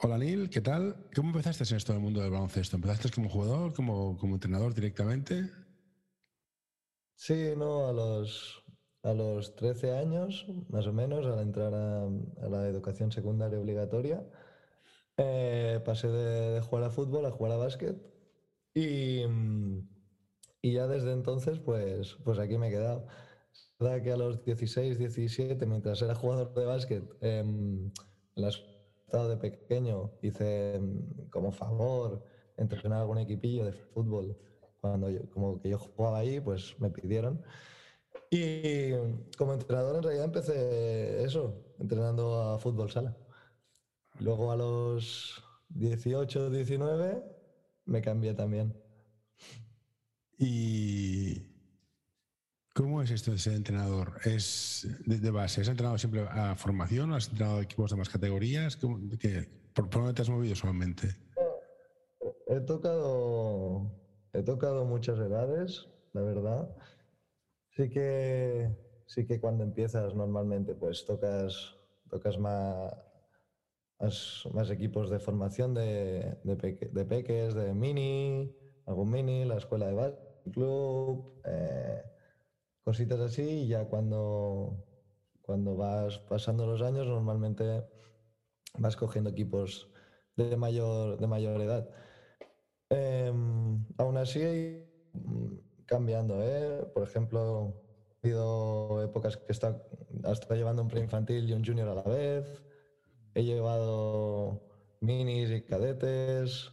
Hola Neil, ¿qué tal? ¿Cómo empezaste en esto del mundo del baloncesto? ¿Empezaste como jugador, como, como entrenador directamente? Sí, no, a los, a los 13 años, más o menos, al entrar a, la educación secundaria obligatoria, eh, pasé de, jugar a fútbol a jugar a básquet y, y ya desde entonces, pues, pues aquí me he quedado. Es verdad que a los 16, 17, mientras era jugador de básquet, en las de pequeño hice mm, como favor entrenar algún equipillo de fútbol cuando yo, como que yo jugaba ahí, pues me pidieron. Y como entrenador en realidad empecé eso, entrenando a fútbol sala. Luego a los 18, 19 me cambié también. Y ¿Cómo es esto de ser entrenador? ¿Es de, base? ¿Has entrenado siempre a formación has entrenado a equipos de más categorías? ¿Por, dónde te has movido solamente? He tocado, he tocado muchas edades, la verdad. Sí que, sí que cuando empiezas normalmente pues tocas, tocas más, más, equipos de formación de, de, peques, de mini, algún mini, la escuela de básquet, club. Eh, cositas así y ya cuando, cuando vas pasando los años normalmente vas cogiendo equipos de mayor, de mayor edad. Em, aún así, cambiando, ¿eh? Por ejemplo, ha habido épocas que está, hasta llevando un preinfantil y un junior a la vez. He llevado minis y cadetes,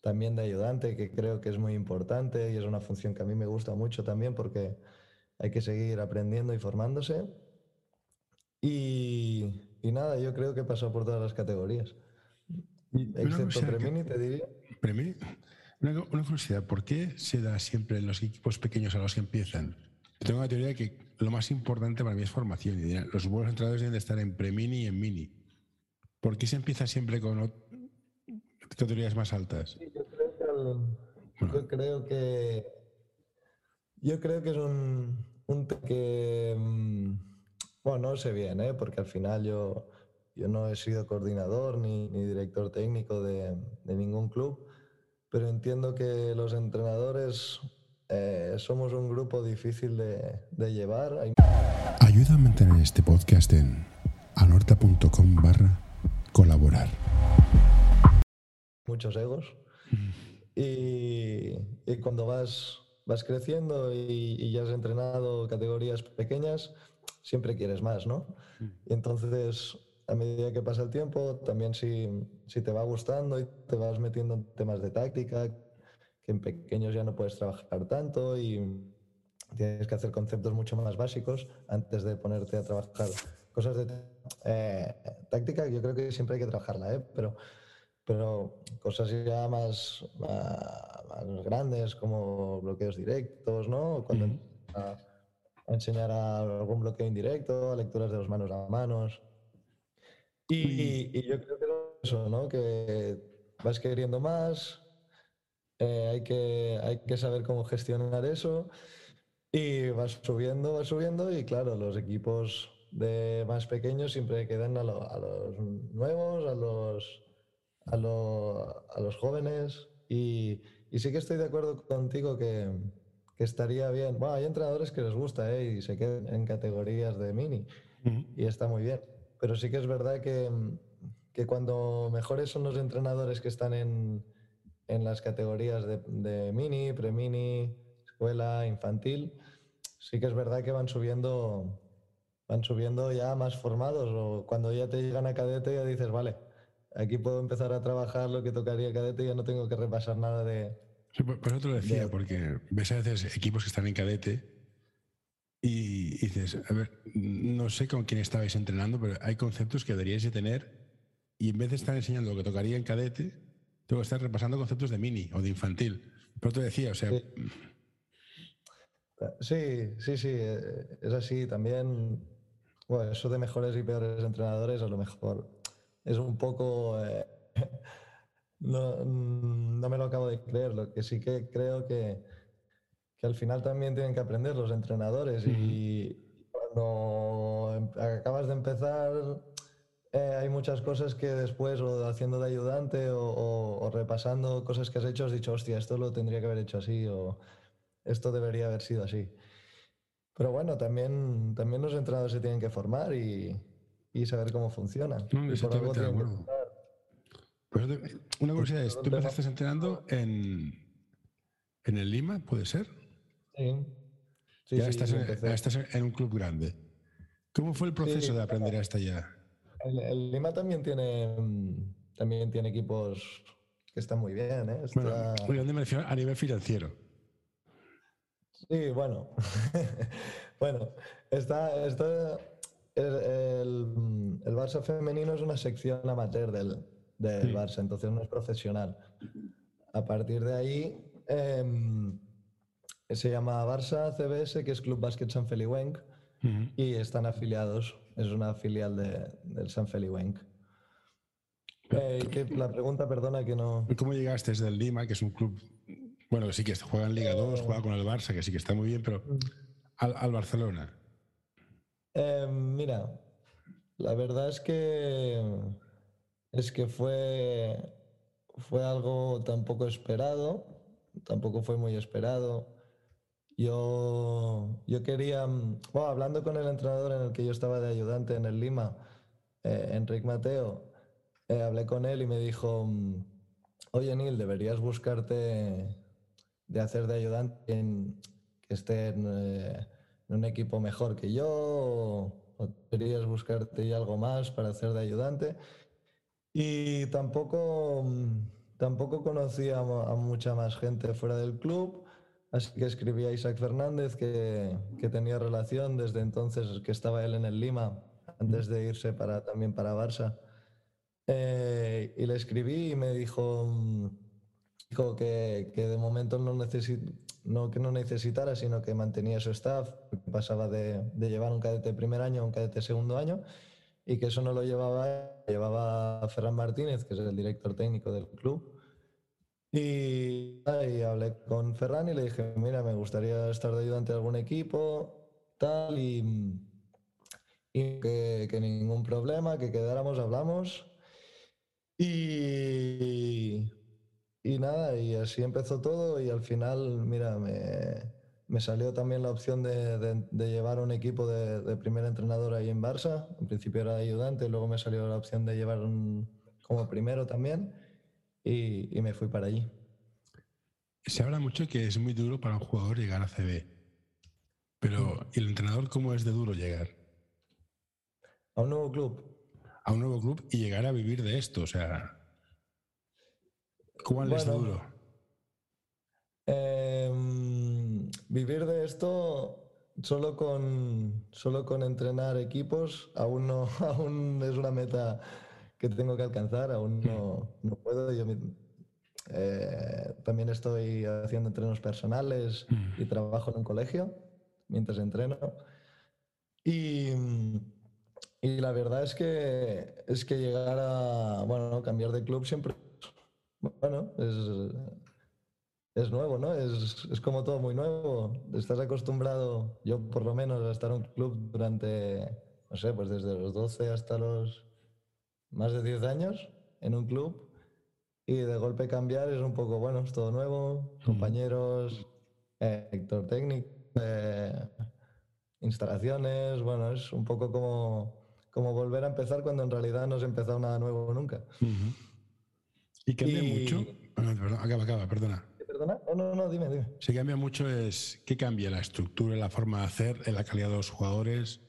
también de ayudante, que creo que es muy importante y es una función que a mí me gusta mucho también porque hay que seguir aprendiendo y formándose. Y, nada, yo creo que pasó por todas las categorías. Excepto Premini, te diría. Premini, una, curiosidad, ¿por qué se da siempre en los equipos pequeños a los que empiezan? Yo tengo la teoría de que lo más importante para mí es formación. Y los buenos entrenadores deben de estar en Premini y en Mini. ¿Por qué se empieza siempre con categorías más altas? yo creo que, yo creo que es un, un que, mm, bueno, no sé bien, ¿eh? porque al final yo, yo no he sido coordinador ni, director técnico de, ningún club, pero entiendo que los entrenadores eh, somos un grupo difícil de, llevar. Ayuda a mantener este podcast en anorta.com barra colaborar. Muchos egos. Mm. Y, y cuando vas vas creciendo y, ya has entrenado categorías pequeñas, siempre quieres más, ¿no? Mm. Y entonces, a medida que pasa el tiempo, también si, si te va gustando y te vas metiendo en temas de táctica, que en pequeños ya no puedes trabajar tanto y tienes que hacer conceptos mucho más básicos antes de ponerte a trabajar cosas de eh, táctica, yo creo que siempre hay que trabajarla, ¿eh? pero pero cosas ya más, más, grandes como bloqueos directos, ¿no? Cuando a, enseñar algún bloqueo indirecto, lecturas de los manos a manos. Y, y yo creo que eso, ¿no? Que vas queriendo más, eh, hay, que, hay que saber cómo gestionar eso y vas subiendo, vas subiendo y claro, los equipos de más pequeños siempre quedan a, a los nuevos, a los a, a los jóvenes y, y, sí que estoy de acuerdo contigo que, que estaría bien. Bueno, hay entrenadores que les gusta ¿eh? y se quedan en categorías de mini y está muy bien. Pero sí que es verdad que, que cuando mejores son los entrenadores que están en, en las categorías de, de mini, pre-mini, escuela, infantil, sí que es verdad que van subiendo van subiendo ya más formados o cuando ya te llegan a cadete ya dices, vale, aquí puedo empezar a trabajar lo que tocaría cadete y ya no tengo que repasar nada de... por, eso te lo decía, porque ves a veces equipos que están en cadete y, dices, a ver, no sé con quién estabais entrenando, pero hay conceptos que deberíais de tener y en vez de estar enseñando lo que tocaría en cadete, tengo que estar repasando conceptos de mini o de infantil. Pero te decía, o sea. Sí, sí, sí, eh, es así. También, bueno, eso de mejores y peores entrenadores, a lo mejor es un poco. Eh, no, no, me lo acabo de creer. Lo que sí que creo que, que al final también tienen que aprender los entrenadores. Y cuando em, acabas de empezar, eh, hay muchas cosas que después, o haciendo de ayudante o, repasando cosas que has hecho, has dicho, hostia, esto lo tendría que haber hecho así o esto debería haber sido así. Pero bueno, también, también los entrenadores se tienen que formar y, saber cómo funcionan. una curiosidad es, ¿tú empezaste entrenando en, en el Lima, puede ser? Sí. ya estás, en, un club grande. ¿Cómo fue el proceso de aprender hasta allá? El, Lima también tiene, también tiene equipos que están muy bien. ¿eh? Bueno, a nivel financiero. Sí, bueno. bueno, está, está Barça femenino es una sección amateur del, del Barça, entonces no es profesional. A partir de ahí em, se llama Barça CBS, que es Club Básquet San Feliuenc, y están afiliados es una filial de, del San Feliuenc. Eh, la pregunta, perdona, que no. ¿Cómo llegaste desde el Lima, que es un club, bueno, sí que juega en Liga 2, juega con el Barça, que sí que está muy bien, pero mm. al, Barcelona? Eh, mira, la verdad es que es que fue, fue algo tampoco esperado, tampoco fue muy esperado. Yo, yo quería, mm, bueno, hablando con el entrenador en el que yo estaba de ayudante en el Lima, eh, Enrique Mateo, eh, hablé con él y me dijo, mm, oye Neil, deberías buscarte de hacer de ayudante en, que esté en, eh, un equipo mejor que yo, deberías buscarte algo más para hacer de ayudante. Y tampoco, mm, tampoco conocía a mucha más gente fuera del club. Así que escribí a Isaac Fernández, que, que, tenía relación desde entonces, que estaba él en el Lima, antes de irse para, también para Barça. Eh, y le escribí y me dijo, dijo que, que de momento no, no que no necesitara, sino que mantenía su staff, pasaba de, de, llevar un cadete primer año a un cadete segundo año, y que eso no lo llevaba, llevaba Ferran Martínez, que es el director técnico del club y, hablé con Ferran y le dije, mira, me gustaría estar de ayudante de algún equipo, tal, y, que, ningún problema, que quedáramos, hablamos. Y, y nada, y así empezó todo y al final, mira, me, salió también la opción de, llevar un equipo de, primer entrenador ahí en Barça. En principio era ayudante, luego me salió la opción de llevar un, como primero también y, me fui para allí. Se habla mucho que es muy duro para un jugador llegar a CB. Pero, ¿y el entrenador cómo es de duro llegar? A un nuevo club. A un nuevo club y llegar a vivir de esto, o sea. ¿Cuál es de duro? Em, vivir de esto solo con, solo con entrenar equipos aún no aún es una meta que tengo que alcanzar, aún no, no puedo. Yo eh, también estoy haciendo entrenos personales y trabajo en un colegio mientras entreno. Y, y, la verdad es que, es que llegar a, bueno, cambiar de club siempre, bueno, es, es nuevo, ¿no? Es, es, como todo muy nuevo. Estás acostumbrado, yo por lo menos, a estar en un club durante, no sé, pues desde los 12 hasta los más de 10 años en un club y de golpe cambiar es un poco, bueno, es todo nuevo, compañeros, eh, técnico, eh, instalaciones, bueno, es un poco como, como volver a empezar cuando en realidad no se ha empezado nada nuevo nunca. ¿Y cambia mucho? acaba, acaba, perdona. ¿Perdona? No, no, no, dime, dime. Si cambia mucho es, ¿qué cambia? ¿La estructura, la forma de hacer, la calidad de los jugadores?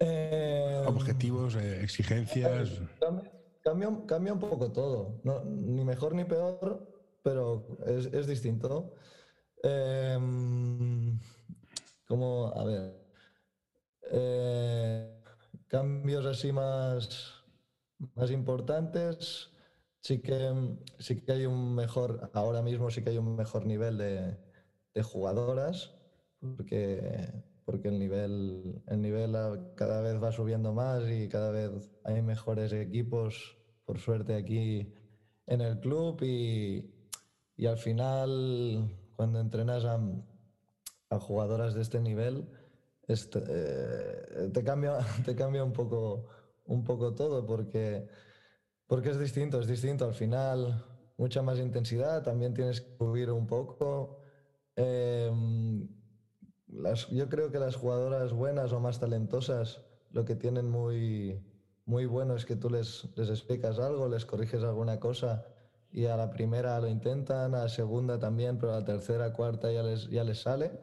Eh, Objetivos, eh, exigencias. Cambia, cambia, un poco todo. ni mejor ni peor, pero es, distinto. Em, como, a ver. Eh, cambios así más, más importantes. Sí que, sí que hay un mejor, ahora mismo sí que hay un mejor nivel de, de jugadoras, porque, porque el, nivel, el nivel cada vez va subiendo más y cada vez hay mejores equipos, por suerte, aquí en el club y, y al final, cuando entrenas a, a jugadoras de este nivel, este, eh, te, cambia, te cambia un poco, un poco todo porque, porque es distinto, es distinto. Al final, mucha más intensidad, también tienes que subir un poco. Em, las, yo creo que las jugadoras buenas o más talentosas lo que tienen muy, muy bueno es que tú les, les explicas algo, les corriges alguna cosa y a la primera lo intentan, a la segunda también, pero a la tercera, cuarta ya les, ya les sale.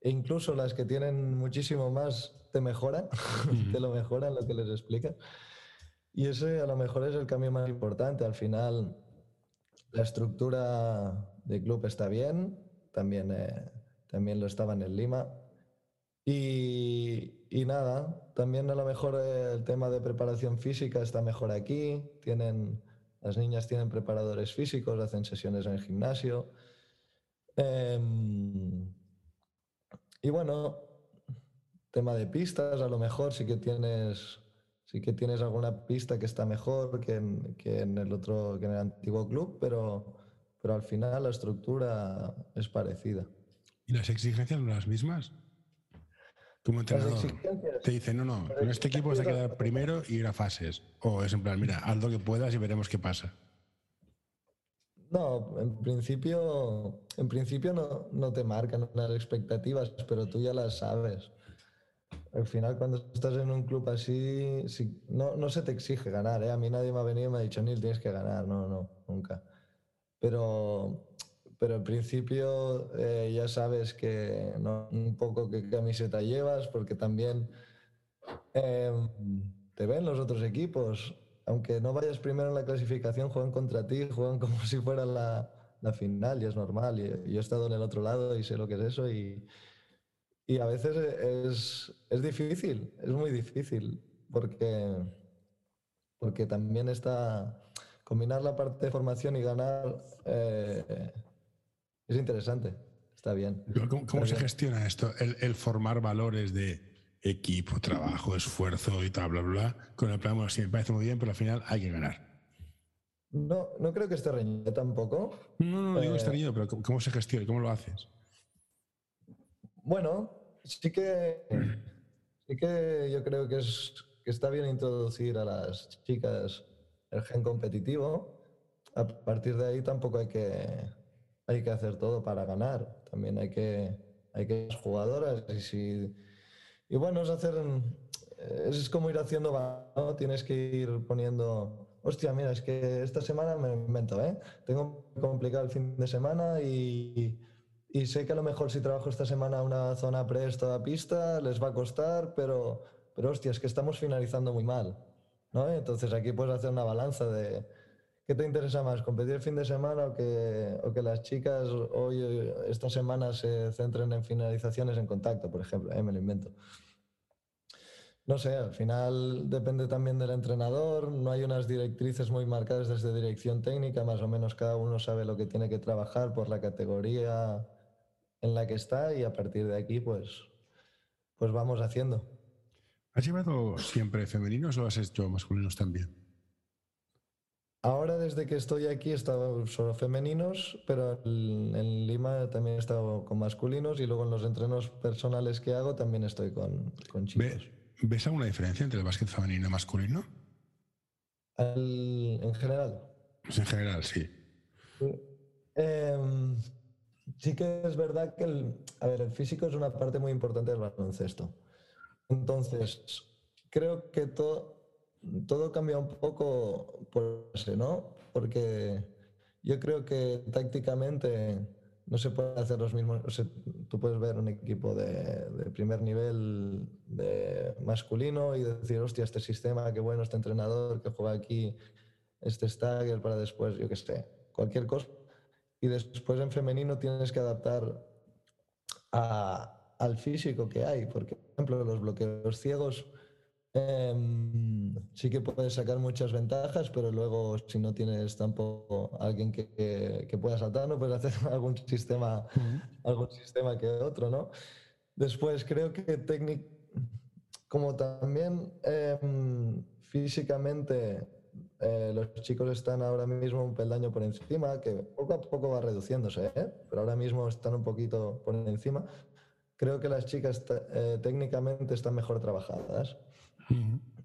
E incluso las que tienen muchísimo más te mejoran, te lo mejoran lo que les explicas. Y ese a lo mejor es el cambio más importante. Al final, la estructura de club está bien, también, eh, también lo estaba en Lima. Y, y, nada, también a lo mejor el tema de preparación física está mejor aquí. Tienen, las niñas tienen preparadores físicos, hacen sesiones en el gimnasio. Eh, y bueno, tema de pistas, a lo mejor sí que tienes, sí que tienes alguna pista que está mejor que en, que en el otro, que en el antiguo club, pero, pero al final la estructura es parecida. ¿Y las exigencias son las mismas? Tu entrenador te dice, no, no, en este equipo vas a quedar primero y ir a fases. O es en plan, mira, haz lo que puedas y veremos qué pasa. No, en principio, en principio no, no te marcan las expectativas, pero tú ya las sabes. Al final, cuando estás en un club así, no, no, se te exige ganar. ¿eh? A mí nadie me ha venido y me ha dicho, Neil, tienes que ganar. No, no, nunca. Pero, pero en principio eh, ya sabes que un poco qué camiseta llevas, porque también em, te ven los otros equipos aunque no vayas primero en la clasificación, juegan contra ti, juegan como si fuera la, la final y es normal. Y, yo he estado en el otro lado y sé lo que es eso y a veces es, es, difícil, es muy difícil, porque, porque también está combinar la parte de formación y ganar eh, es interesante, está bien. ¿Cómo, se gestiona esto? El, el formar valores de equipo, trabajo, esfuerzo y tal, bla, bla, bla, con el plan, bueno, sí, me parece muy bien, pero al final hay que ganar. No, no creo que esté reñido tampoco. No, no, no digo que esté eh, reñido, pero ¿cómo se gestiona? ¿Cómo lo haces? Bueno, sí que, sí que yo creo que, es, que está bien introducir a las chicas el gen competitivo. A partir de ahí tampoco hay que, hay que hacer todo para ganar. También hay que, hay que jugadoras y si y bueno, es hacer. Es como ir haciendo, ¿no? Tienes que ir poniendo. Hostia, mira, es que esta semana me invento, ¿eh? Tengo complicado el fin de semana y, y sé que a lo mejor si trabajo esta semana una zona presto a pista les va a costar, pero, pero hostia, es que estamos finalizando muy mal, ¿no? Entonces aquí puedes hacer una balanza de ¿qué te interesa más? ¿Competir el fin de semana o que, o que las chicas hoy, esta semana, se centren en finalizaciones en contacto, por ejemplo? ¿eh? Me lo invento. No sé, al final depende también del entrenador, no hay unas directrices muy marcadas desde dirección técnica, más o menos cada uno sabe lo que tiene que trabajar por la categoría en la que está y a partir de aquí pues, pues vamos haciendo. ¿Has llevado siempre femeninos o has hecho masculinos también? Ahora desde que estoy aquí he estado solo femeninos, pero en Lima también he estado con masculinos y luego en los entrenos personales que hago también estoy con, con chicos. ¿Ves alguna diferencia entre el básquet femenino y masculino? en general. Pues en general, sí. Em, sí que es verdad que el, a ver, el físico es una parte muy importante del baloncesto. Entonces, creo que todo, todo cambia un poco por ese, ¿no? Porque yo creo que tácticamente no se puede hacer los mismos. tú puedes ver un equipo de, primer nivel de masculino y decir, hostia, este sistema, qué bueno, este entrenador que juega aquí, este stagger para después, yo qué sé, cualquier cosa. Y después en femenino tienes que adaptar al físico que hay. Porque, por ejemplo, los bloqueos ciegos em, sí que puedes sacar muchas ventajas, pero luego si no tienes tampoco alguien que, que, pueda saltar, no puedes hacer algún sistema, algún sistema que otro, ¿no? Después creo que técnico, como también em, físicamente eh, los chicos están ahora mismo un peldaño por encima, que poco a poco va reduciéndose, ¿eh? pero ahora mismo están un poquito por encima. Creo que las chicas eh, técnicamente están mejor trabajadas,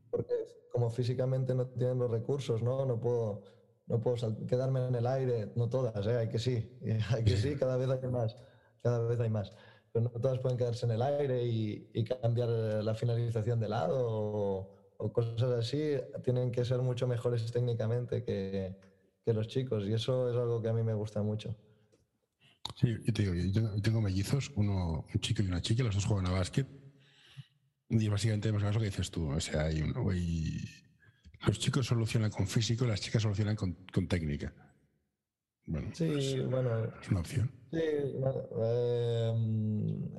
porque como físicamente no tienen los recursos, no, no puedo, no puedo quedarme en el aire, no todas, hay que sí, hay que sí, cada vez hay más, cada vez hay más. Pero no todas pueden quedarse en el aire y, y cambiar la finalización de lado o, o cosas así tienen que ser mucho mejores técnicamente que, que, los chicos y eso es algo que a mí me gusta mucho. Sí, yo te digo, yo tengo, mellizos, uno, un chico y una chica, los dos juegan a básquet y básicamente más lo que dices tú, o sea, hay uno, y los chicos solucionan con físico, las chicas solucionan con, con técnica. Bueno, sí, pues, bueno, es una opción. Sí, eh,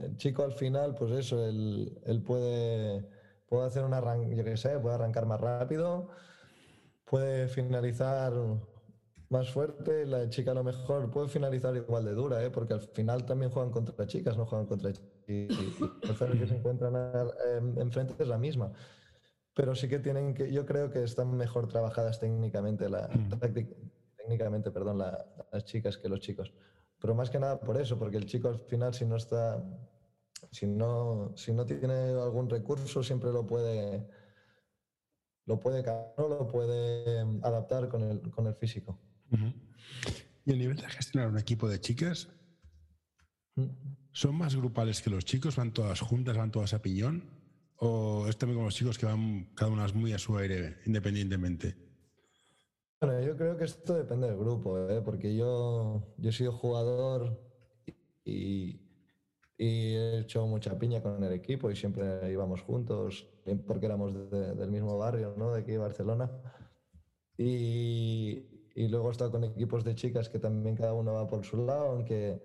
el chico al final, pues eso, él, él puede puede hacer un arranque, yo qué sé, puede arrancar más rápido, puede finalizar más fuerte, la chica a lo mejor puede finalizar igual de dura, ¿eh? porque al final también juegan contra chicas, no juegan contra chicas. Y, el que se encuentran enfrente es la misma. Pero sí que tienen que, yo creo que están mejor trabajadas técnicamente, la, mm. técnicamente perdón, las chicas que los chicos. Pero más que nada por eso, porque el chico al final si no está si no, si no tiene algún recurso, siempre lo puede, lo puede, lo puede adaptar con el, con el físico. ¿Y el nivel de gestionar un equipo de chicas? Mm. ¿Son más grupales que los chicos? ¿Van todas juntas, van todas a piñón? ¿O es también como los chicos que van cada una muy a su aire, independientemente? Bueno, yo creo que esto depende del grupo, ¿eh? porque yo, yo he sido jugador y, y he hecho mucha piña con el equipo y siempre íbamos juntos, porque éramos del mismo barrio, ¿no? De aquí, Barcelona. Y, y, luego he estado con equipos de chicas que también cada uno va por su lado, aunque,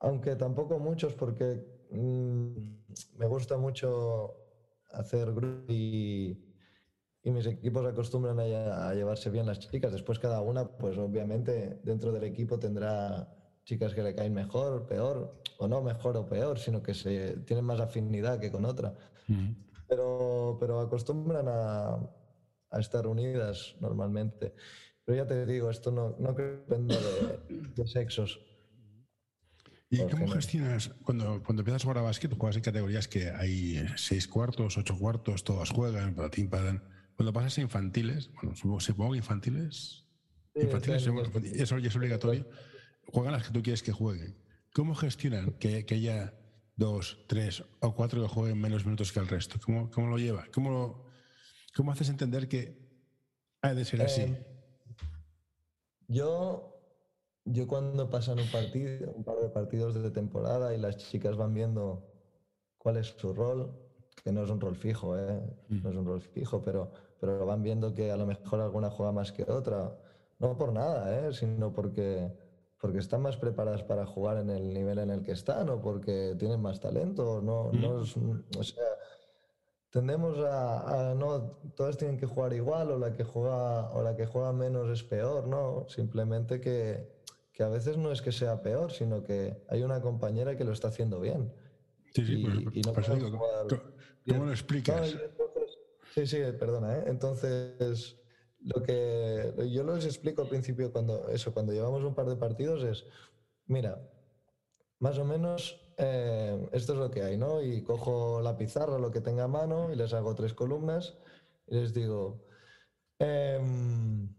aunque tampoco muchos, porque mm, me gusta mucho hacer grupo y, y, mis equipos acostumbran a, a llevarse bien las chicas. Después cada una, pues obviamente dentro del equipo tendrá chicas que le caen mejor, peor, o no mejor o peor, sino que se tienen más afinidad que con otra. pero, pero acostumbran a, a, estar unidas normalmente. Pero ya te digo, esto no, no depende de, sexos. ¿Y cómo gestionas cuando, cuando empiezas a jugar a básquet? Juegas en categorías que hay seis cuartos, ocho cuartos, todas juegan, para ti, para... Cuando pasas a infantiles, bueno, supongo, que infantiles. infantiles, eso ya es obligatorio juegan las que tú quieres que jueguen. ¿Cómo gestionan que, que haya dos, tres o cuatro que jueguen menos minutos que el resto? ¿Cómo, cómo lo lleva? ¿Cómo, ¿Cómo haces entender que ha de ser así? Eh, yo, yo cuando pasan un partido, un par de partidos de temporada y las chicas van viendo cuál es su rol, que no es un rol fijo, ¿eh? Mm. no es un rol fijo, pero, pero van viendo que a lo mejor alguna juega más que otra, no por nada, ¿eh? sino porque porque están más preparadas para jugar en el nivel en el que están o porque tienen más talento. No, no o sea, tendemos a, no todas tienen que jugar igual o la que juega o la que juega menos es peor, no, simplemente que, que a veces no es que sea peor, sino que hay una compañera que lo está haciendo bien. Sí, sí, y, no ¿cómo, lo explicas? sí, sí, perdona, ¿eh? entonces lo que yo les explico al principio cuando eso, cuando llevamos un par de partidos es, mira, más o menos eh, esto es lo que hay, ¿no? Y cojo la pizarra, lo que tenga a mano, y les hago tres columnas y les digo, em,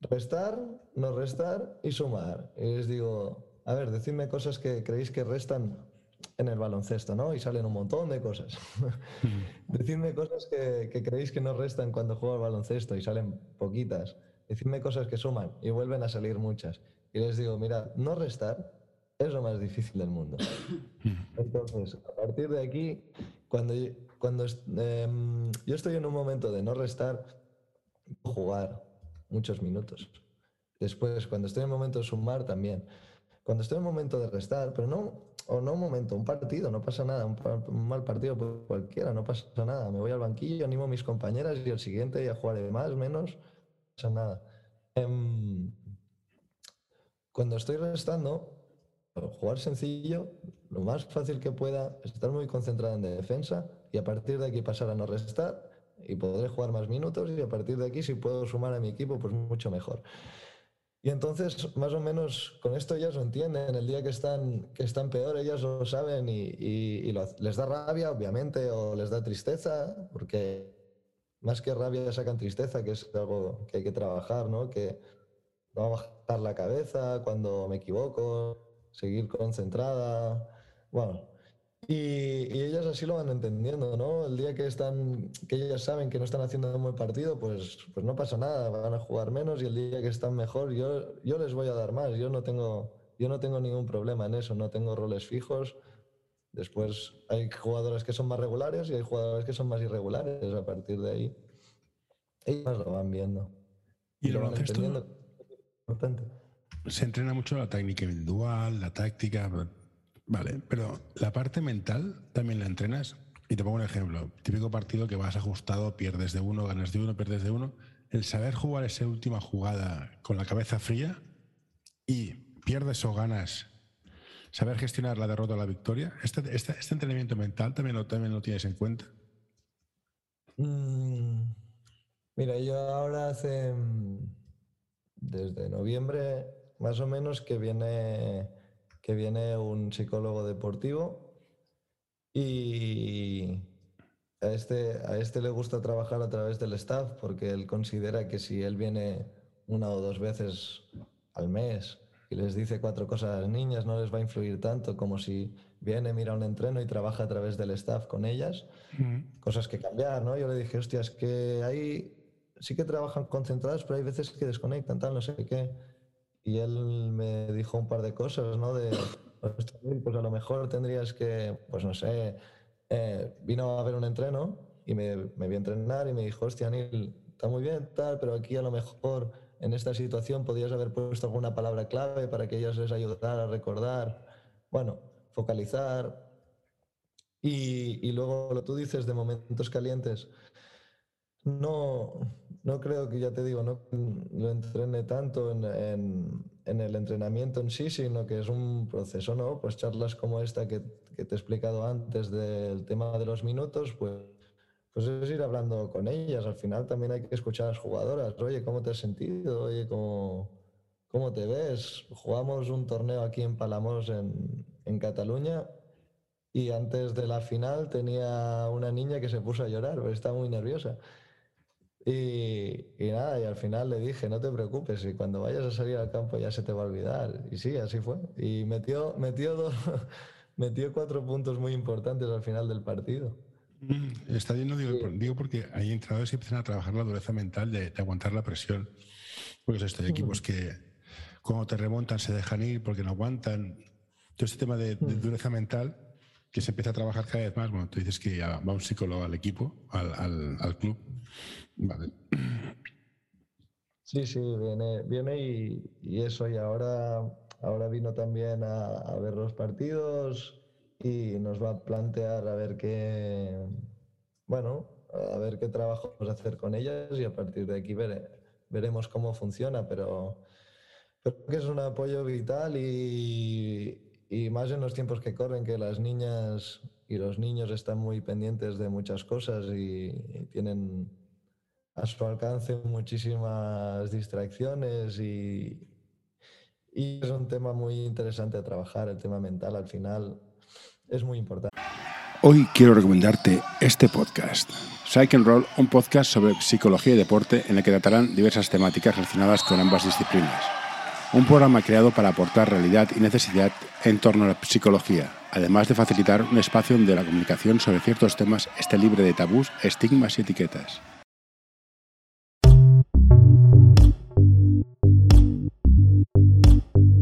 restar, no restar y sumar. Y les digo, a ver, decidme cosas que creéis que restan en el baloncesto, ¿no? Y salen un montón de cosas. Decidme cosas que, creéis que no restan cuando juego al baloncesto y salen poquitas. Decidme cosas que suman y vuelven a salir muchas. Y les digo, mira, no restar es lo más difícil del mundo. Entonces, a partir de aquí, cuando, cuando em, yo estoy en un momento de no restar, jugar muchos minutos. Después, cuando estoy en el momento de sumar, también cuando estoy en un momento de restar, pero no, o no un momento, un partido, no pasa nada, un, mal partido cualquiera, no pasa nada. Me voy al banquillo, animo a mis compañeras y el siguiente ya jugaré más, menos, no pasa nada. Em, cuando estoy restando, jugar sencillo, lo más fácil que pueda, estar muy concentrado en defensa y a partir de aquí pasar a no restar y podré jugar más minutos y a partir de aquí si puedo sumar a mi equipo, pues mucho mejor. Y entonces, más o menos, con esto ellas lo entienden. El día que están, que están peor, ellas lo saben y, les da rabia, obviamente, o les da tristeza, porque más que rabia sacan tristeza, que es algo que hay que trabajar, ¿no? Que no bajar la cabeza cuando me equivoco, seguir concentrada. Bueno, y, ellas así lo van entendiendo, ¿no? El día que están, que ellas saben que no están haciendo un buen partido, pues, pues no pasa nada, van a jugar menos y el día que están mejor, yo, yo les voy a dar más. Yo no tengo, yo no tengo ningún problema en eso, no tengo roles fijos. Después hay jugadores que son más regulares y hay jugadores que son más irregulares. A partir de ahí, ellas lo van viendo. Y, lo van entendiendo. Se entrena mucho la técnica individual, la táctica, Vale, pero la parte mental también la entrenas. Y te pongo un ejemplo. Típico partido que vas ajustado, pierdes de uno, ganas de uno, pierdes de uno. El saber jugar esa última jugada con la cabeza fría y pierdes o ganas, saber gestionar la derrota o la victoria, ¿este, este, este entrenamiento mental también lo, también lo tienes en cuenta? Mm, mira, yo ahora hace desde noviembre más o menos que viene que viene un psicólogo deportivo y a este, a este le gusta trabajar a través del staff porque él considera que si él viene una o dos veces al mes y les dice cuatro cosas a las niñas, no les va a influir tanto como si viene, mira un entreno y trabaja a través del staff con ellas. Cosas que cambiar, ¿no? Yo le dije, hostia, es que ahí sí que trabajan concentrados, pero hay veces que desconectan, tal, no sé qué y él me dijo un par de cosas, ¿no? De, pues a lo mejor tendrías que, pues no sé, eh, vino a ver un entreno y me, me vi a entrenar y me dijo, hostia, Neil, está muy bien, tal, pero aquí a lo mejor en esta situación podrías haber puesto alguna palabra clave para que ellos les ayudara a recordar, bueno, focalizar. Y, y luego lo tú dices de momentos calientes, no, no creo que, ya te digo, no lo entrene tanto en, el entrenamiento en sí, sino que es un proceso, ¿no? Pues charlas como esta que, te he explicado antes del tema de los minutos, pues, pues es ir hablando con ellas. Al final también hay que escuchar a las jugadoras. Oye, ¿cómo te has sentido? Oye, ¿cómo, cómo te ves? Jugamos un torneo aquí en Palamos, en, en Cataluña, y antes de la final tenía una niña que se puso a llorar, pero estaba muy nerviosa. Y, nada, y al final le dije, no te preocupes, y cuando vayas a salir al campo ya se te va a olvidar. Y sí, así fue. Y metió, metió, dos, metió cuatro puntos muy importantes al final del partido. Mm, está lleno, digo, digo, porque hay entrenadores que empiezan a trabajar la dureza mental de, aguantar la presión. Porque es esto, hay equipos que cuando te remontan se dejan ir porque no aguantan. Todo este tema de, de dureza mental que se empieza a trabajar cada vez más. Bueno, tú dices que va un psicólogo al equipo, al, al, club. Vale. Sí, sí, viene, viene y, y, eso. Y ahora, ahora vino también a, ver los partidos y nos va a plantear a ver qué, bueno, a ver qué trabajo vamos a hacer con ellas y a partir de aquí veremos cómo funciona, pero, pero que es un apoyo vital y, y más en los tiempos que corren, que las niñas y los niños están muy pendientes de muchas cosas y, tienen a su alcance muchísimas distracciones y, y es un tema muy interesante a trabajar, el tema mental al final es muy importante. Hoy quiero recomendarte este podcast. Psych and Roll, un podcast sobre psicología y deporte en el que tratarán diversas temáticas relacionadas con ambas disciplinas un programa creado para aportar realidad y necesidad en torno a la psicología, además de facilitar un espacio donde la comunicación sobre ciertos temas esté libre de tabús, estigmas y etiquetas.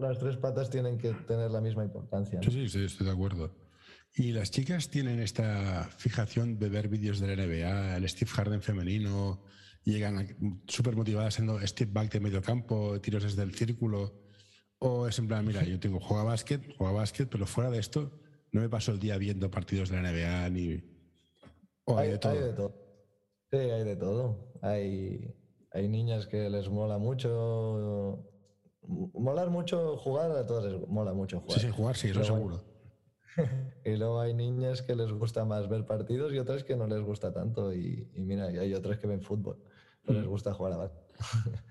Las tres patas tienen que tener la misma importancia. Sí, sí, estoy, de acuerdo. ¿Y las chicas tienen esta fijación de ver vídeos de la NBA, el Steve Harden femenino, llegan súper motivadas haciendo step back de medio campo, tiros desde el círculo? ¿O es en plan, mira, yo tengo, juega básquet, juega básquet, pero fuera de esto, no me paso el día viendo partidos de la NBA ni. ¿O hay, de todo? Hay de todo. Sí, hay de todo. Hay, hay niñas que les mola mucho. Molar mucho jugar, a todas les mola mucho jugar. Sí, sí, jugar, sí, eso seguro. y luego hay niñas que les gusta más ver partidos y otras que no les gusta tanto. Y, mira, hay otras que ven fútbol, no les mm. gusta jugar a básquet.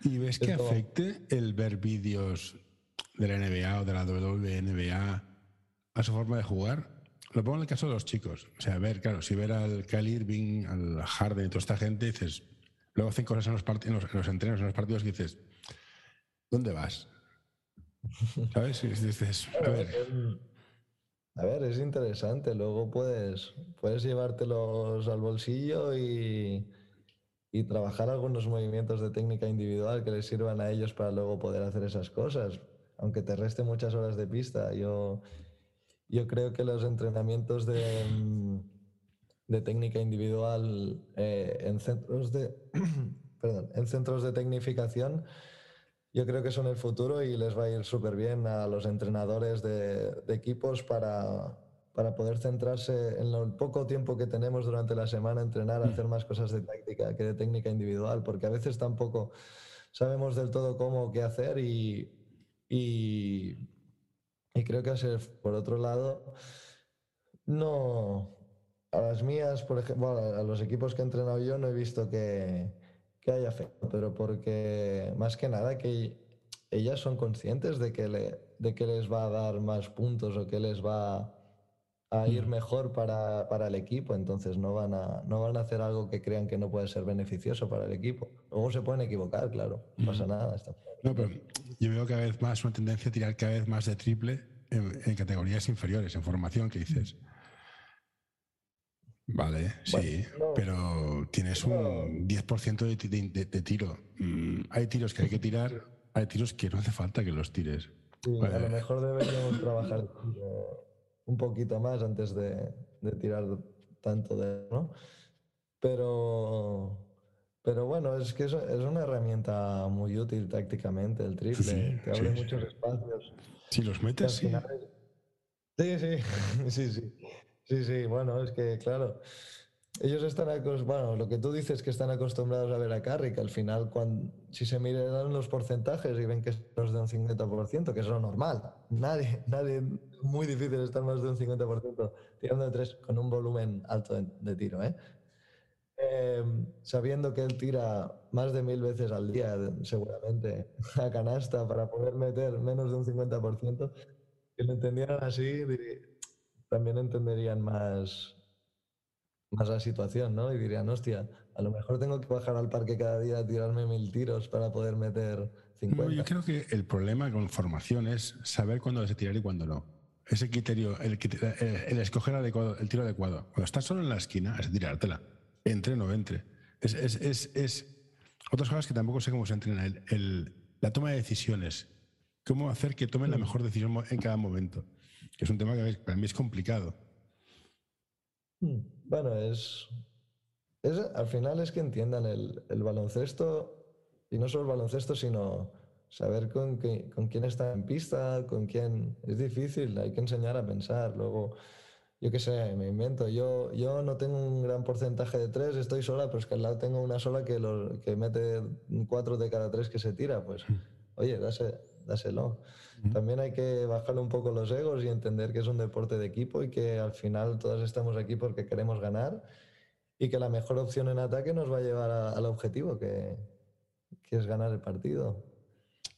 ¿Y ves que afecte el ver vídeos de la NBA o de la WNBA a su forma de jugar? Lo pongo en el caso de los chicos. O sea, a ver, claro, si ver al Kyle Irving, al Harden y toda esta gente, dices, Luego hacen cosas en los, en los, en los entrenos, en los partidos, que dices, ¿dónde vas? ¿Sabes? dices, a ver. A ver, es interesante. Luego puedes, puedes llevártelos al bolsillo y, y trabajar algunos movimientos de técnica individual que les sirvan a ellos para luego poder hacer esas cosas. Aunque te reste muchas horas de pista. Yo, yo creo que los entrenamientos de de técnica individual eh, en centros de perdón, en centros de tecnificación yo creo que son el futuro y les va a ir súper bien a los entrenadores de, equipos para, para, poder centrarse en el poco tiempo que tenemos durante la semana, entrenar, hacer más cosas de táctica que de técnica individual, porque a veces tampoco sabemos del todo cómo, qué hacer y, y, y creo que por otro lado, no, a las mías, por ejemplo, a los equipos que he entrenado yo no he visto que, que haya afectado, pero porque más que nada que ellas son conscientes de que, le, de que les va a dar más puntos o que les va a ir mejor para, para, el equipo, entonces no van, a, no van a hacer algo que crean que no puede ser beneficioso para el equipo. Luego se pueden equivocar, claro, no pasa nada. no, pero yo veo cada vez más una tendencia a tirar cada vez más de triple en, en categorías inferiores, en formación, que dices. Vale, sí, pero tienes un 10% de, tiro. Mm, hay tiros que hay que tirar, hay tiros que no hace falta que los tires. a lo mejor deberíamos trabajar un poquito más antes de, tirar tanto de, ¿no? Pero, pero bueno, es que es, es una herramienta muy útil tácticamente el triple, te abre muchos espacios. Si los metes, sí. Sí, sí, sí, sí. Sí, sí, bueno, es que claro, ellos están acostumbrados, bueno, lo que tú dices que están acostumbrados a ver a Carrick, al final, cuando, si se miran los porcentajes y ven que es de un 50%, que es lo normal, nadie, nadie, muy difícil estar más de un 50% tirando de tres con un volumen alto de, tiro, ¿eh? Em, sabiendo que él tira más de mil veces al día, seguramente, a canasta para poder meter menos de un 50%, que lo entendieran así, diría, también entenderían más, más la situación, ¿no? Y dirían, hostia, a lo mejor tengo que bajar al parque cada día a tirarme mil tiros para poder meter 50. yo creo que el problema con formación es saber cuándo a tirar y cuándo no. Ese criterio, el, el, escoger adecuado, el tiro adecuado. Cuando estás solo en la esquina, es tirártela. Entre o no entre. Es, es, es, es, Otras cosas que tampoco sé cómo se entrena. El, la toma de decisiones. Cómo hacer que tomen la mm. mejor decisión en cada momento que es un tema que para mí es complicado. Hmm. Bueno, es, es al final es que entiendan el, el, baloncesto, y no solo el baloncesto, sino saber con, con quién está en pista, con quién... Es difícil, hay que enseñar a pensar. Luego, yo qué sé, me invento. Yo, yo no tengo un gran porcentaje de tres, estoy sola, pero es que al lado tengo una sola que, lo, que mete cuatro de cada tres que se tira. Pues, hmm. oye, dáselo. También hay que bajarle un poco los egos y entender que es un deporte de equipo y que al final todos estamos aquí porque queremos ganar y que la mejor opción en ataque nos va a llevar al objetivo, que, que, es ganar el partido.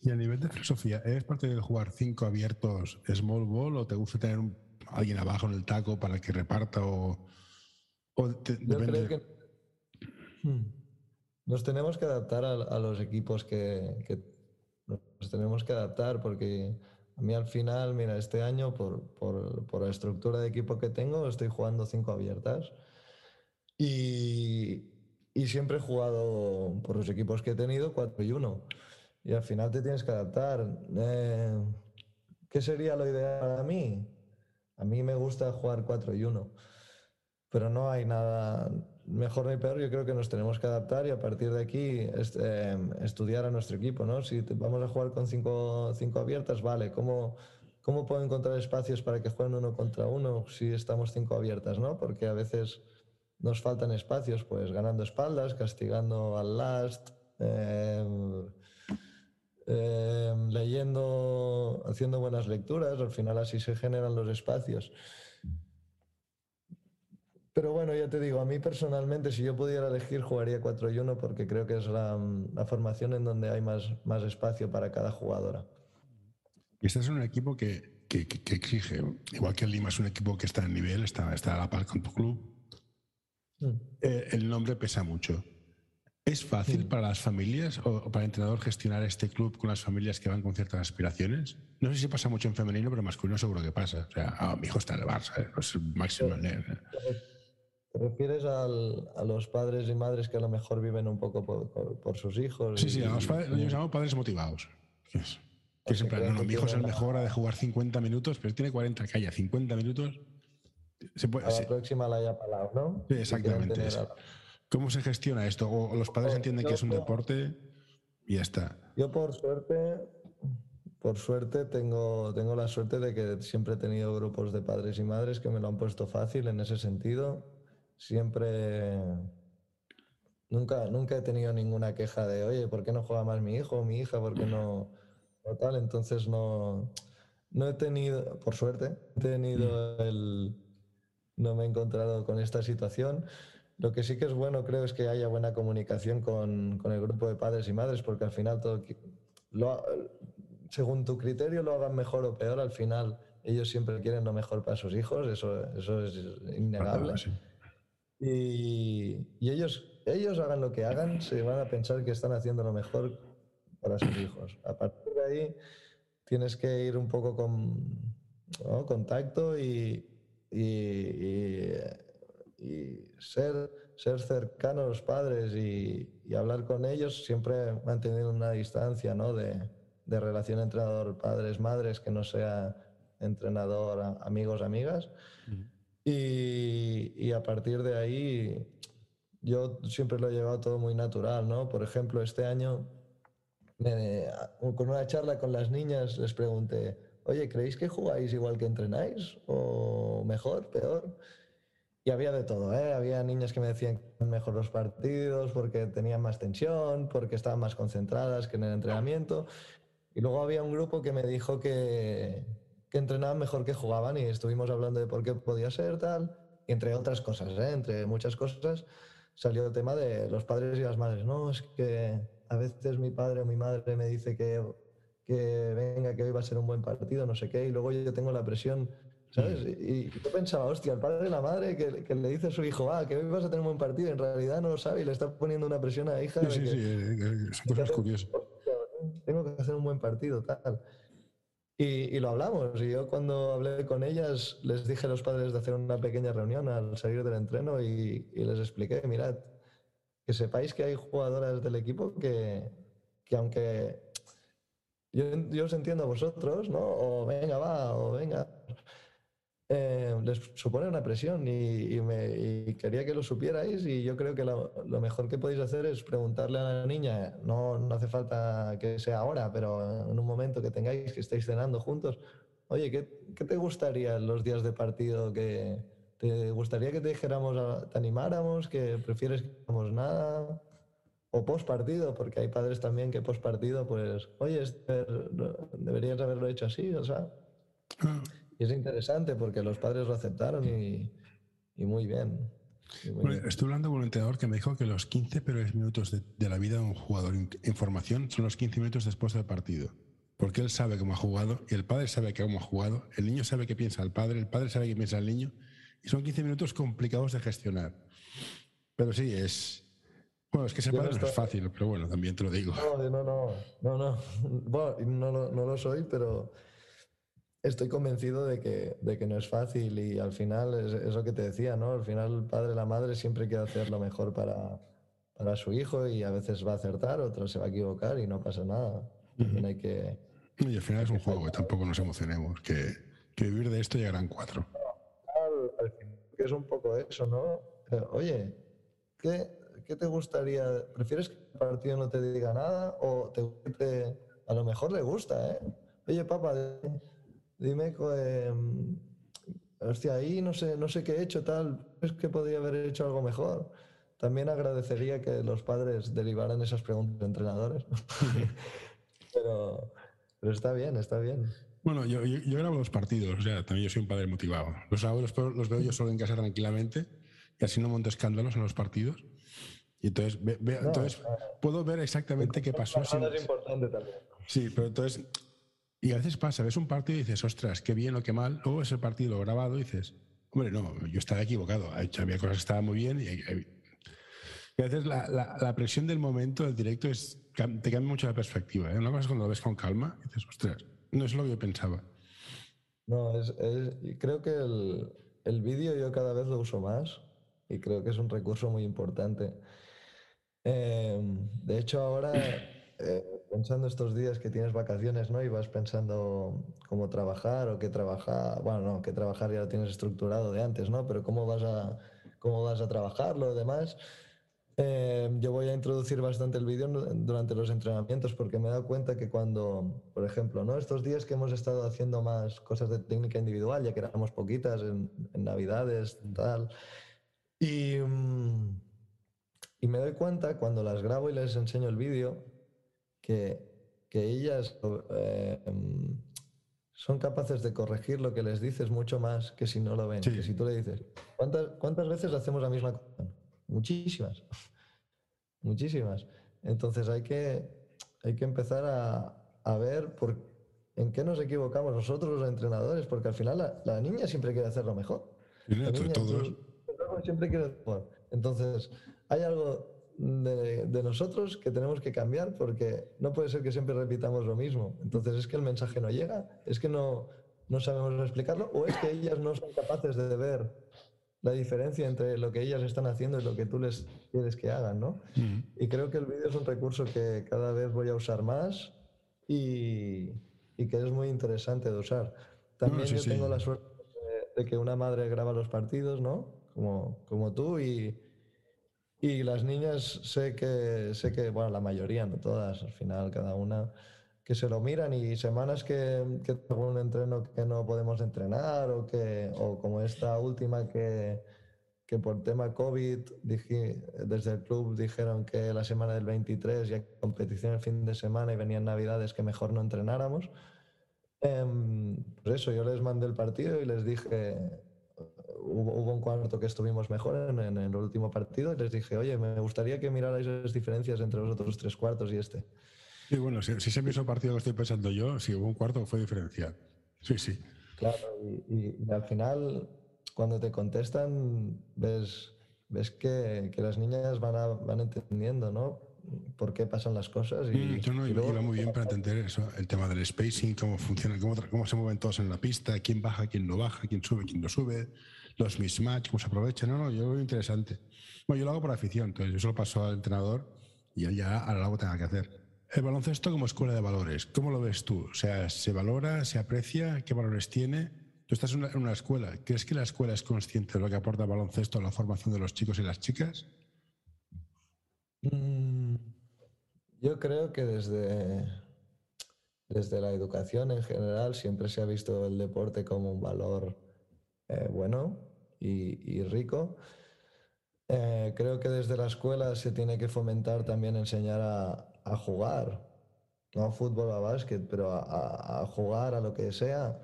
Y a nivel de filosofía, ¿eres parte de jugar cinco abiertos small ball o te gusta tener alguien abajo en el taco para que reparta o, Yo creo que hmm, nos tenemos que adaptar a, los equipos que, que tenemos que adaptar porque A mí al final, mira, este año por, por, por la estructura de equipo que tengo, estoy jugando cinco abiertas. Y, y siempre he jugado por los equipos que he tenido 4 y 1. Y al final te tienes que adaptar. Eh, ¿Qué sería lo ideal para mí? A mí me gusta jugar 4 y 1. Pero no hay nada mejor ni peor. Yo creo que nos tenemos que adaptar y a partir de aquí este, estudiar a nuestro equipo. ¿no? Si vamos a jugar con 5 cinco, abiertas, vale. ¿Cómo, ¿Cómo puedo encontrar espacios para que jueguen uno contra uno si estamos 5 abiertas? ¿no? Porque a veces nos faltan espacios, pues ganando espaldas, castigando al last, em, em, leyendo, haciendo buenas lecturas, al final así se generan los espacios. Pero bueno, ya te digo, a mí personalmente, si yo pudiera elegir, jugaría 4 y 1 porque creo que es la, formación en donde hay más, más espacio para cada jugadora. Este es un equipo que, que, exige, igual que el Lima es un equipo que está en nivel, está, está a la par con tu club, Mm. Eh, el nombre pesa mucho. ¿Es fácil mm. para las familias o, para el entrenador gestionar este club con las familias que van con ciertas aspiraciones? No sé si pasa mucho en femenino, pero en masculino seguro que pasa. O sea, ah, mi hijo está en el Barça, es pues máximo. ¿Te refieres a los padres y madres que a lo mejor viven un poco por, sus hijos? Sí, sí, a los padres, yo llamo padres motivados. Que siempre, no, no, mi hijo es el mejor, ha de jugar 50 minutos, pero tiene 40, que haya 50 minutos a la próxima la haya palado, ¿no? Sí, exactamente. ¿Cómo se gestiona esto? ¿O los padres entienden que es un deporte y ya está? Yo por suerte, por suerte tengo, tengo la suerte de que siempre he tenido grupos de padres y madres que me lo han puesto fácil en ese sentido. Siempre, nunca, nunca he tenido ninguna queja de, oye, ¿por qué no juega más mi hijo o mi hija? ¿Por qué no, no tal? Entonces no, no he tenido, por suerte, he tenido mm. el no me he encontrado con esta situación. Lo que sí que es bueno, creo, es que haya buena comunicación con, el grupo de padres y madres, porque al final, todo, lo, según tu criterio, lo hagan mejor o peor, al final ellos siempre quieren lo mejor para sus hijos, eso, eso es innegable. Y, y, ellos, ellos hagan lo que hagan, se van a pensar que están haciendo lo mejor para sus hijos. A partir de ahí, tienes que ir un poco con contacto y, y, ser, ser cercano a los padres y, hablar con ellos, siempre manteniendo una distancia ¿no? de, de relación entrenador-padres-madres que no sea entrenador, amigos, amigas. Y, a partir de ahí, yo siempre lo he llevado todo muy natural, ¿no? Por ejemplo, este año, con una charla con las niñas, les pregunté, oye, ¿creéis que jugáis igual que entrenáis? ¿O mejor, peor? Y había de todo, ¿eh? Había niñas que me decían mejor los partidos porque tenían más tensión, porque estaban más concentradas que en el entrenamiento. Y luego había un grupo que me dijo que, que entrenaban mejor que jugaban y estuvimos hablando de por qué podía ser tal. Y entre otras cosas, ¿eh? Entre muchas cosas salió el tema de los padres y las madres. No, es que a veces mi padre o mi madre me dice que que venga, que hoy va a ser un buen partido, no sé qué, y luego yo tengo la presión, ¿sabes? Mm. Y, yo pensaba, hostia, el padre y la madre que, que, le dice a su hijo, ah, que hoy vas a tener un buen partido, en realidad no lo sabe y le está poniendo una presión a la hija. Sí, sí, sí, es curioso. Tengo que hacer un buen partido, tal. Y, lo hablamos. Y yo cuando hablé con ellas les dije a los padres de hacer una pequeña reunión al salir del entreno y, y les expliqué, mirad, que sepáis que hay jugadoras del equipo que, que aunque yo, yo os entiendo a vosotros, ¿no? O venga, va, o venga. Eh, les supone una presión y, me, quería que lo supierais y yo creo que lo, mejor que podéis hacer es preguntarle a la niña, no, no hace falta que sea ahora, pero en un momento que tengáis, que estéis cenando juntos, oye, ¿qué, te gustaría los días de partido? que ¿Te gustaría que te dijéramos, te animáramos, que prefieres que no hagamos nada? o post partido, porque hay padres también que post partido, pues, oye, deberías haberlo hecho así, o sea. Y es interesante porque los padres lo aceptaron y, muy bien. Estuve hablando con un entrenador que me dijo que los 15 peores minutos de, la vida de un jugador en formación son los 15 minutos después del partido. Porque él sabe cómo ha jugado y el padre sabe cómo ha jugado, el niño sabe qué piensa el padre, el padre sabe qué piensa el niño y son 15 minutos complicados de gestionar. Pero sí, es, bueno, es que ese no, es fácil, pero bueno, también te lo digo. No, no, no, no, no, bueno, no, no, lo soy, pero, estoy convencido de que, de que no es fácil y al final es, lo que te decía, ¿no? Al final el padre, la madre siempre quiere hacer lo mejor para, para su hijo y a veces va a acertar, otros se va a equivocar y no pasa nada. También hay que... Y al final es un juego y tampoco nos emocionemos, que, que vivir de esto llegarán cuatro. Al, final, que es un poco eso, ¿no? Eh, oye, ¿qué, ¿qué, te gustaría? ¿Prefieres que el partido no te diga nada o te, a lo mejor le gusta, ¿eh? Oye, papá, dime, eh, hostia, ahí no sé, no sé qué he hecho, tal, es que podría haber hecho algo mejor. También agradecería que los padres derivaran esas preguntas de entrenadores. pero, pero está bien, está bien. Bueno, yo, yo, grabo los partidos, o sea, también yo soy un padre motivado. Los hago, los, los veo yo solo en casa tranquilamente y así no monto escándalos en los partidos. Y entonces, entonces puedo ver exactamente qué pasó. es importante también. Sí, pero entonces y a veces pasa, ves un partido y dices, ostras, qué bien o qué mal. Luego ves el partido grabado y dices, hombre, no, yo estaba equivocado. Había cosas que estaban muy bien. Y, a veces la, presión del momento, del directo, es, te cambia mucho la perspectiva. ¿eh? Una cosa es cuando lo ves con calma y dices, ostras, no es lo que yo pensaba. No, es, creo que el, el vídeo yo cada vez lo uso más y creo que es un recurso muy importante. Eh, de hecho, ahora eh, pensando estos días que tienes vacaciones, ¿no? Y vas pensando cómo trabajar o qué trabajar, bueno, no, qué trabajar ya lo tienes estructurado de antes, ¿no? Pero cómo vas a, cómo vas a trabajar, lo demás. Eh, yo voy a introducir bastante el vídeo durante los entrenamientos porque me he dado cuenta que cuando, por ejemplo, ¿no? estos días que hemos estado haciendo más cosas de técnica individual, ya que éramos poquitas en, en Navidades, tal, y, mm, y me doy cuenta cuando las grabo y les enseño el vídeo que, ellas eh, son capaces de corregir lo que les dices mucho más que si no lo ven. Que si tú le dices, ¿cuántas, ¿cuántas veces hacemos la misma cosa? Muchísimas. Muchísimas. Entonces hay que, hay que empezar a, ver por, en qué nos equivocamos nosotros los entrenadores, porque al final la, niña siempre quiere hacer lo mejor. la niña, siempre quiere hacer mejor. Entonces, hay algo de, nosotros que tenemos que cambiar porque no puede ser que siempre repitamos lo mismo. Entonces es que el mensaje no llega, es que no, no sabemos explicarlo o es que ellas no son capaces de ver la diferencia entre lo que ellas están haciendo y lo que tú les quieres que hagan, ¿no? Y creo que el vídeo es un recurso que cada vez voy a usar más y, y que es muy interesante de usar. También yo tengo la suerte de, de, que una madre graba los partidos, ¿no? Como, como tú y, y las niñas sé que, sé que, bueno, la mayoría, no todas, al final cada una, que se lo miran y semanas que, que tengo un entreno que no podemos entrenar o, que, o como esta última que, que por tema COVID dije, desde el club dijeron que la semana del 23 ya competición el fin de semana y venían navidades que mejor no entrenáramos. Eh, pues eso, yo les mandé el partido y les dije, hubo, un cuarto que estuvimos mejor en, el último partido y les dije, oye, me gustaría que mirarais las diferencias entre los otros tres cuartos y este. Y bueno, si, si ese mismo partido que estoy pensando yo, si hubo un cuarto fue diferencial. Sí, sí. Claro, y, al final, cuando te contestan, ves, ves que, que las niñas van, van entendiendo, ¿no? por qué pasan las cosas. Y, mm, yo no, iba, muy bien para entender eso, el tema del spacing, cómo funciona, cómo, cómo, se mueven todos en la pista, quién baja, quién no baja, quién sube, quién no sube, los mismatch, cómo se aprovechan. No, no, yo lo veo interesante. Bueno, yo lo hago por afición, entonces yo se lo paso al entrenador y él ya hará lo que tenga que hacer. El baloncesto como escuela de valores, ¿cómo lo ves tú? O sea, ¿se valora, se aprecia? ¿Qué valores tiene? Tú estás en una, escuela. ¿Crees que la escuela es consciente de lo que aporta el baloncesto a la formación de los chicos y las chicas? Mm, yo creo que desde, desde la educación en general siempre se ha visto el deporte como un valor eh, bueno y, rico. Eh, creo que desde la escuela se tiene que fomentar también enseñar a, jugar, no a fútbol a básquet, pero a, jugar a lo que sea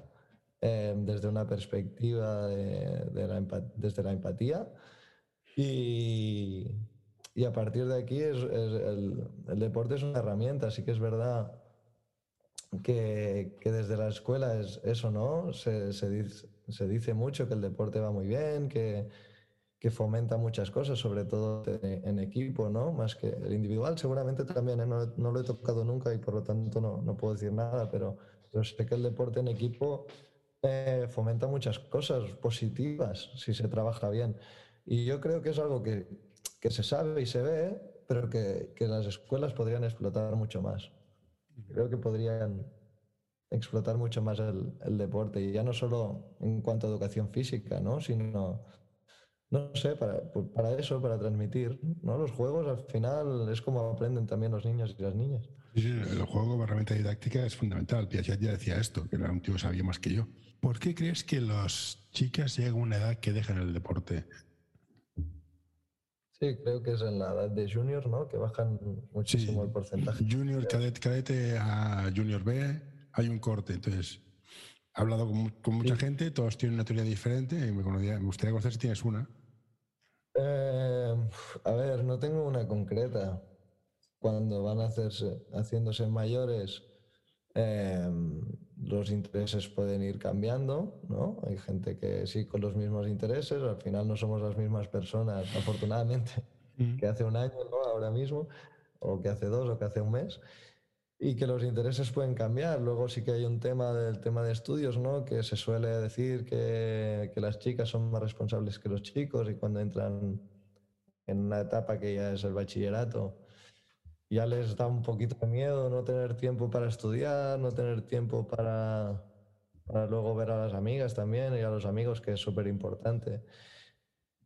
eh, desde una perspectiva de, la, desde la empatía. Y, y a partir de aquí es, el, deporte es una herramienta, así que es verdad que, que desde la escuela es eso, ¿no? Se, dice, se, dice, mucho que el deporte va muy bien, que, que fomenta muchas cosas, sobre todo en equipo, ¿no? Más que el individual, seguramente también, ¿eh? no, no, lo he tocado nunca y por lo tanto no, no puedo decir nada, pero, pero, sé que el deporte en equipo eh, fomenta muchas cosas positivas si se trabaja bien. Y yo creo que es algo que, que se sabe y se ve, pero que, que las escuelas podrían explotar mucho más. Creo que podrían explotar mucho más el, el, deporte y ya no solo en cuanto a educación física, ¿no? sino no sé, para, para eso, para transmitir. ¿no? Los juegos al final es como aprenden también los niños y las niñas. Sí, el juego como herramienta didáctica es fundamental. Piaget ya decía esto, que era un tío que sabía más que yo. ¿Por qué crees que las chicas llegan a una edad que dejan el deporte? Sí, creo que es en la edad de junior, ¿no? Que bajan muchísimo el porcentaje. Junior, cadete, cadete a junior B, hay un corte. Entonces, he hablado con, con mucha sí. gente, todos tienen una teoría diferente y me, me gustaría conocer si tienes una. Eh, a ver, no tengo una concreta. Cuando van a hacerse, haciéndose mayores, eh, los intereses pueden ir cambiando, ¿no? Hay gente que sí con los mismos intereses, al final no somos las mismas personas, afortunadamente, mm. que hace un año, ¿no? Ahora mismo, o que hace dos, o que hace un mes y que los intereses pueden cambiar. Luego sí que hay un tema del tema de estudios, ¿no? Que se suele decir que, que, las chicas son más responsables que los chicos y cuando entran en una etapa que ya es el bachillerato, ya les da un poquito de miedo no tener tiempo para estudiar, no tener tiempo para, para luego ver a las amigas también y a los amigos, que es súper importante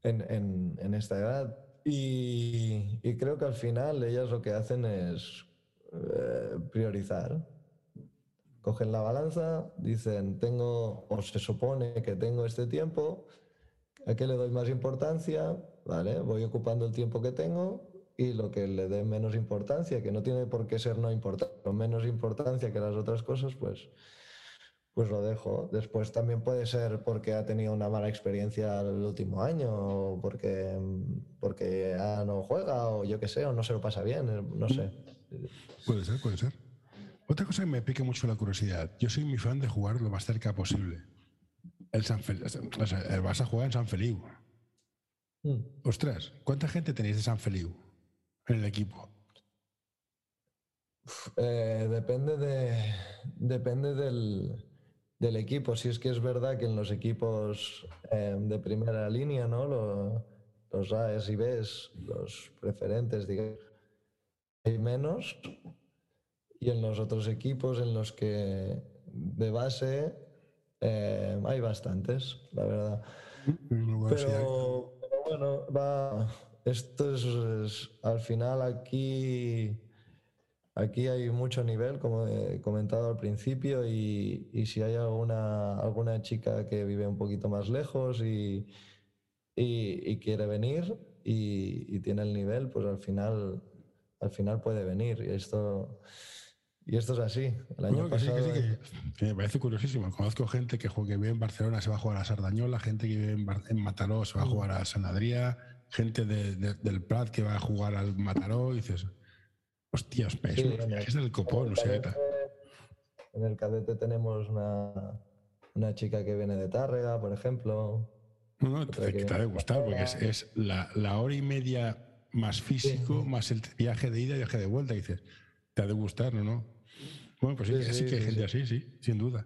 en, en, en, esta edad. Y, y creo que al final ellas lo que hacen es eh, priorizar. Cogen la balanza, dicen, tengo, o se supone que tengo este tiempo, ¿a qué le doy más importancia? Vale, voy ocupando el tiempo que tengo y lo que le dé menos importancia, que no tiene por qué ser no importante, o menos importancia que las otras cosas, pues, pues lo dejo. Después también puede ser porque ha tenido una mala experiencia el último año, o porque, porque ya no juega, o yo qué sé, o no se lo pasa bien, no sé. Puede ser, puede ser. Otra cosa que me pique mucho la curiosidad. Yo soy muy fan de jugar lo más cerca posible. El, San Fel o sea, el vas a jugar en San Feliu. Mm. Ostras, ¿cuánta gente tenéis de San Feliu en el equipo? Eh, depende de, depende del, del, equipo. Si es que es verdad que en los equipos eh, de primera línea, ¿no? Lo, los A's y B's, los preferentes, digamos, hay menos y en los otros equipos en los que de base eh, hay bastantes, la verdad. Pero, pero, bueno, va, esto es, es, al final aquí, aquí hay mucho nivel, como he comentado al principio, y, y si hay alguna, alguna chica que vive un poquito más lejos y, y, y quiere venir y, y tiene el nivel, pues al final al final puede venir. Y esto, y esto es así. El año no, que pasado. Sí, que, sí, que, me parece curiosísimo. Conozco gente que, que vive en Barcelona, se va a jugar a Sardañola, gente que vive en, Bar en Mataró, se va a jugar a San Adrià, gente de, de, del Prat que va a jugar al Mataró. Y dices, hostias, es, sí, un, es del copón, no sé. En el cadete tenemos una, una chica que viene de Tárrega, por ejemplo. No, no, te, que te ha de gustar, porque es, es la, la hora y media más físico, sí. más el viaje de ida y viaje de vuelta. Y dices, te ha de gustar, ¿no? ¿no? Bueno, pues sí, sí, sí que hay gente así, sí, sin duda.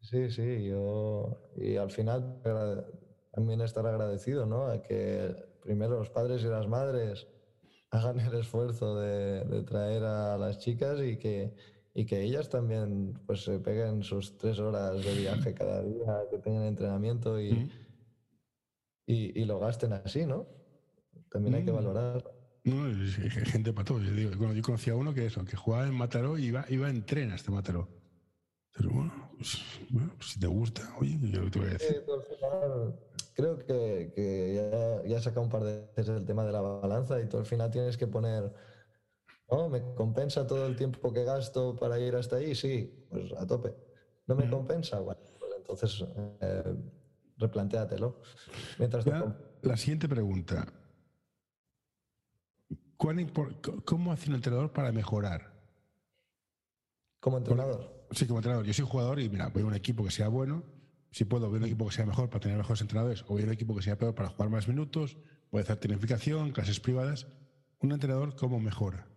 Sí, sí, yo. Y al final también estar agradecido, ¿no? A que primero los padres y las madres hagan el esfuerzo de, de traer a las chicas y que, y que ellas también pues se peguen sus tres horas de viaje cada día, que tengan entrenamiento y, mm. y, y lo gasten así, ¿no? También hay que valorar. No, hay gente para todo. Yo, digo, bueno, yo conocía a uno que eso, que jugaba en Mataró y iba, iba en tren hasta Mataró. Pero bueno, pues, bueno pues si te gusta, oye, yo te voy a decir. Sí, final, creo que, que ya, ya he sacado un par de veces el tema de la balanza y tú al final tienes que poner, ¿no? ¿Me compensa todo el tiempo que gasto para ir hasta ahí? Sí, pues a tope. ¿No me mm. compensa? Bueno, pues entonces eh, replantéatelo. Mientras ya, la siguiente pregunta. ¿Cómo hace un entrenador para mejorar? ¿Como entrenador? Sí, como entrenador. Yo soy jugador y mira, voy a un equipo que sea bueno, si puedo, voy a un equipo que sea mejor para tener mejores entrenadores, o voy a un equipo que sea peor para jugar más minutos, puede hacer tecnificación, clases privadas. ¿Un entrenador cómo mejora?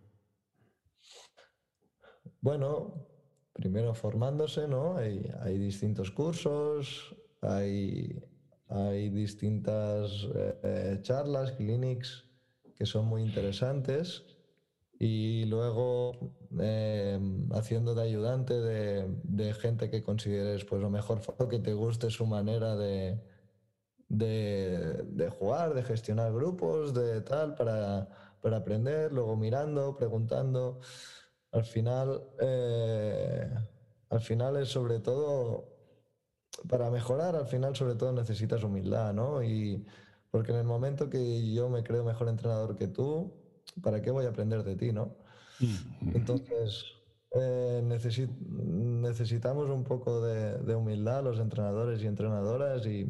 Bueno, primero formándose, ¿no? Hay, hay distintos cursos, hay, hay distintas eh, charlas, clinics que son muy interesantes y luego eh, haciendo de ayudante de, gente que consideres pues lo mejor que te guste su manera de, de, jugar, de gestionar grupos, de tal, para, aprender, luego mirando, preguntando. Al final, eh, al final es sobre todo, para mejorar, al final sobre todo necesitas humildad, ¿no? Y porque en el momento que yo me creo mejor entrenador que tú, ¿para qué voy a aprender de ti, no? Entonces, eh, necesitamos un poco de, humildad los entrenadores y entrenadoras y,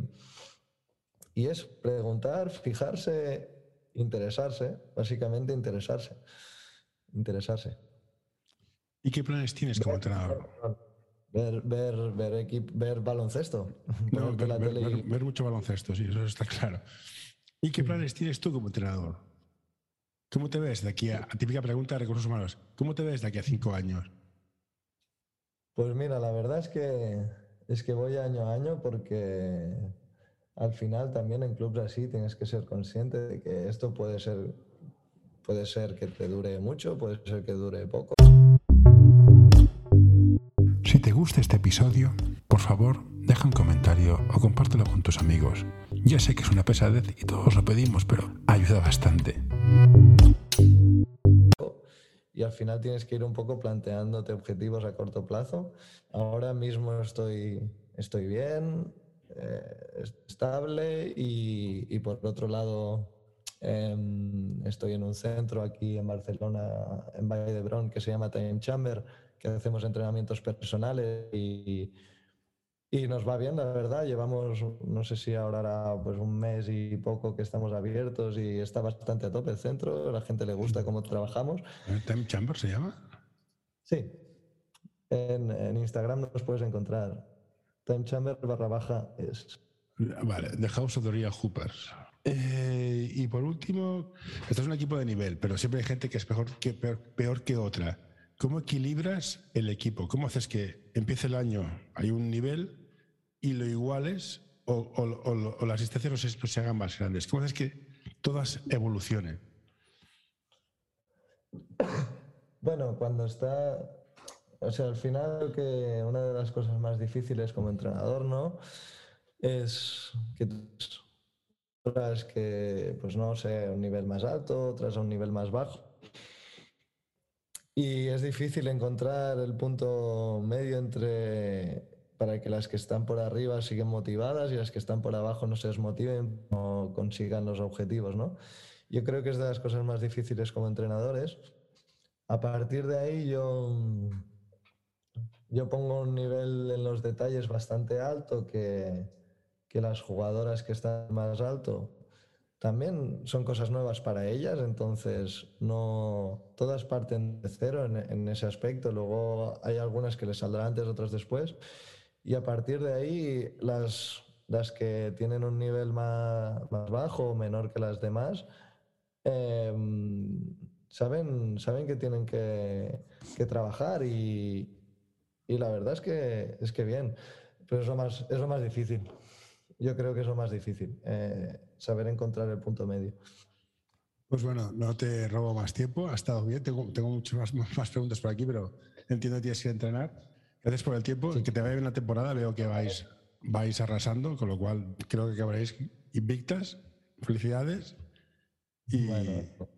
y es preguntar, fijarse, interesarse, básicamente interesarse. Interesarse. ¿Y qué planes tienes como entrenador? Ver, ver, ver, ver baloncesto. ver, mucho baloncesto, sí, eso está claro. ¿Y qué planes tienes tú como entrenador? ¿Cómo te ves de aquí a, típica pregunta de recursos humanos, ¿cómo te ves de aquí a cinco años? Pues mira, la verdad es que es que voy año a año porque al final también en clubes así tienes que ser consciente de que esto puede ser puede ser que te dure mucho, puede ser que dure poco. Si te gusta este episodio, por favor, deja un comentario o compártelo con tus amigos. Ya sé que es una pesadez y todos lo pedimos, pero ayuda bastante y al final tienes que ir un poco planteándote objetivos a corto plazo. Ahora mismo estoy, estoy bien, eh, estable y, por otro lado em, estoy en un centro aquí en Barcelona, en Valle de Brón, que se llama Time Chamber, que hacemos entrenamientos personales y y nos va bien, la verdad. Llevamos, no sé si ahora era pues un mes y poco que estamos abiertos y está bastante a tope el centro. A la gente le gusta cómo trabajamos. ¿Time Chamber se llama? Sí. En, Instagram nos puedes encontrar. Time Chamber barra baja es. Vale, The House of the Hoopers. Eh, y por último, este es un equipo de nivel, pero siempre hay gente que es mejor que, peor que otra. ¿Cómo equilibras el equipo? ¿Cómo haces que empiece el año, hay un nivel y lo iguales o, o, las distancias no se, hagan más grandes? ¿Cómo haces que todas evolucionen? Bueno, cuando está, o sea, al final que una de las cosas más difíciles como entrenador, ¿no? Es que otras que, pues no sé, un nivel más alto, otras a un nivel más bajo. Y es difícil encontrar el punto medio entre para que las que están por arriba siguen motivadas y las que están por abajo no se desmotiven o consigan los objetivos, ¿no? Yo creo que es de las cosas más difíciles como entrenadores. A partir de ahí yo, yo pongo un nivel en los detalles bastante alto que, que las jugadoras que están más alto también son cosas nuevas para ellas, entonces no todas parten de cero en, ese aspecto. Luego hay algunas que les saldrán antes, otras después. Y a partir de ahí, las, las que tienen un nivel más, más bajo o menor que las demás, em, saben, saben que tienen que, que trabajar y, y, la verdad es que, es que bien, pero es lo más, es lo más difícil. Yo creo que es lo más difícil, eh, saber encontrar el punto medio. Pues bueno, no te robo más tiempo, ha estado bien, tengo, tengo muchas más, más preguntas por aquí, pero entiendo que tienes que entrenar. Gracias por el tiempo. y Que te vaya bien la temporada. Veo que vais, vais arrasando, con lo cual creo que acabaréis invictas. Felicidades. Y... Bueno,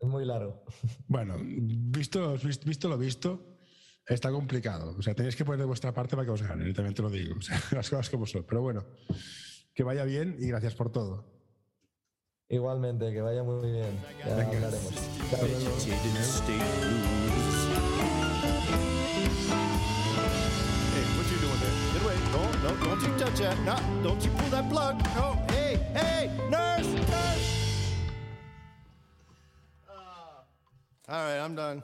es muy largo. Bueno, visto, visto lo visto, está complicado. O sea, tenéis que poner de vuestra parte para que os ganen, también te lo digo. O sea, las cosas como son. Pero bueno, que vaya bien y gracias por todo. Igualmente, que vaya muy bien. Ya hablaremos. No, don't you touch that. No, don't you pull that plug. No, hey, hey, nurse, nurse. Uh, all right, I'm done.